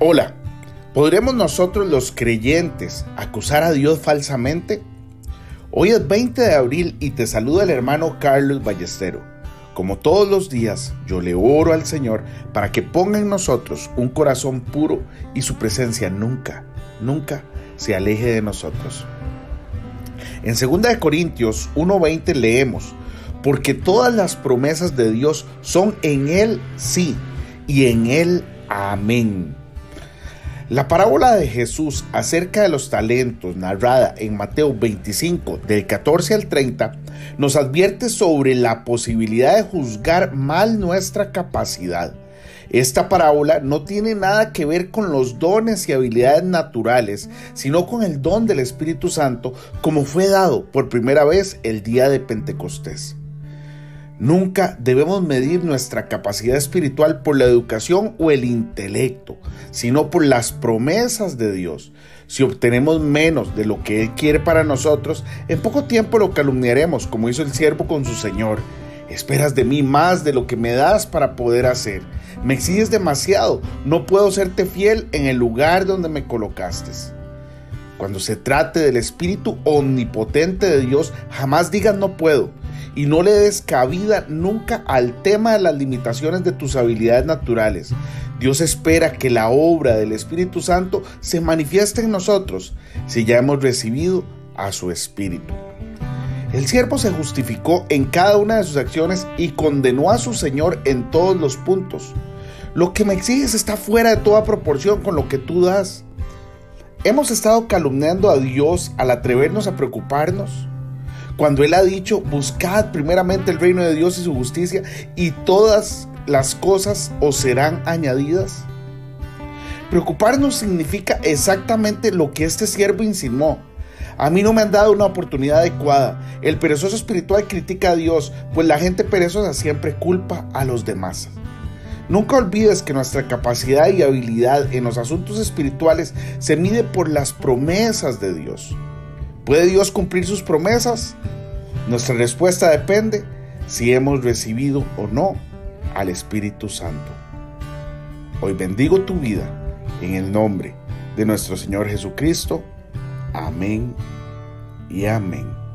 Hola, ¿podremos nosotros los creyentes acusar a Dios falsamente? Hoy es 20 de abril y te saluda el hermano Carlos Ballestero. Como todos los días, yo le oro al Señor para que ponga en nosotros un corazón puro y su presencia nunca, nunca se aleje de nosotros. En 2 Corintios 1:20 leemos, porque todas las promesas de Dios son en Él sí y en Él amén. La parábola de Jesús acerca de los talentos, narrada en Mateo 25, del 14 al 30, nos advierte sobre la posibilidad de juzgar mal nuestra capacidad. Esta parábola no tiene nada que ver con los dones y habilidades naturales, sino con el don del Espíritu Santo como fue dado por primera vez el día de Pentecostés. Nunca debemos medir nuestra capacidad espiritual por la educación o el intelecto, sino por las promesas de Dios. Si obtenemos menos de lo que Él quiere para nosotros, en poco tiempo lo calumniaremos, como hizo el siervo con su Señor. Esperas de mí más de lo que me das para poder hacer. Me exiges demasiado, no puedo serte fiel en el lugar donde me colocaste. Cuando se trate del Espíritu omnipotente de Dios, jamás digas no puedo y no le des cabida nunca al tema de las limitaciones de tus habilidades naturales. Dios espera que la obra del Espíritu Santo se manifieste en nosotros si ya hemos recibido a su Espíritu. El siervo se justificó en cada una de sus acciones y condenó a su Señor en todos los puntos. Lo que me exiges está fuera de toda proporción con lo que tú das. Hemos estado calumniando a Dios al atrevernos a preocuparnos cuando Él ha dicho, buscad primeramente el reino de Dios y su justicia y todas las cosas os serán añadidas. Preocuparnos significa exactamente lo que este siervo insinuó. A mí no me han dado una oportunidad adecuada. El perezoso espiritual critica a Dios, pues la gente perezosa siempre culpa a los demás. Nunca olvides que nuestra capacidad y habilidad en los asuntos espirituales se mide por las promesas de Dios. ¿Puede Dios cumplir sus promesas? Nuestra respuesta depende si hemos recibido o no al Espíritu Santo. Hoy bendigo tu vida en el nombre de nuestro Señor Jesucristo. Amén y amén.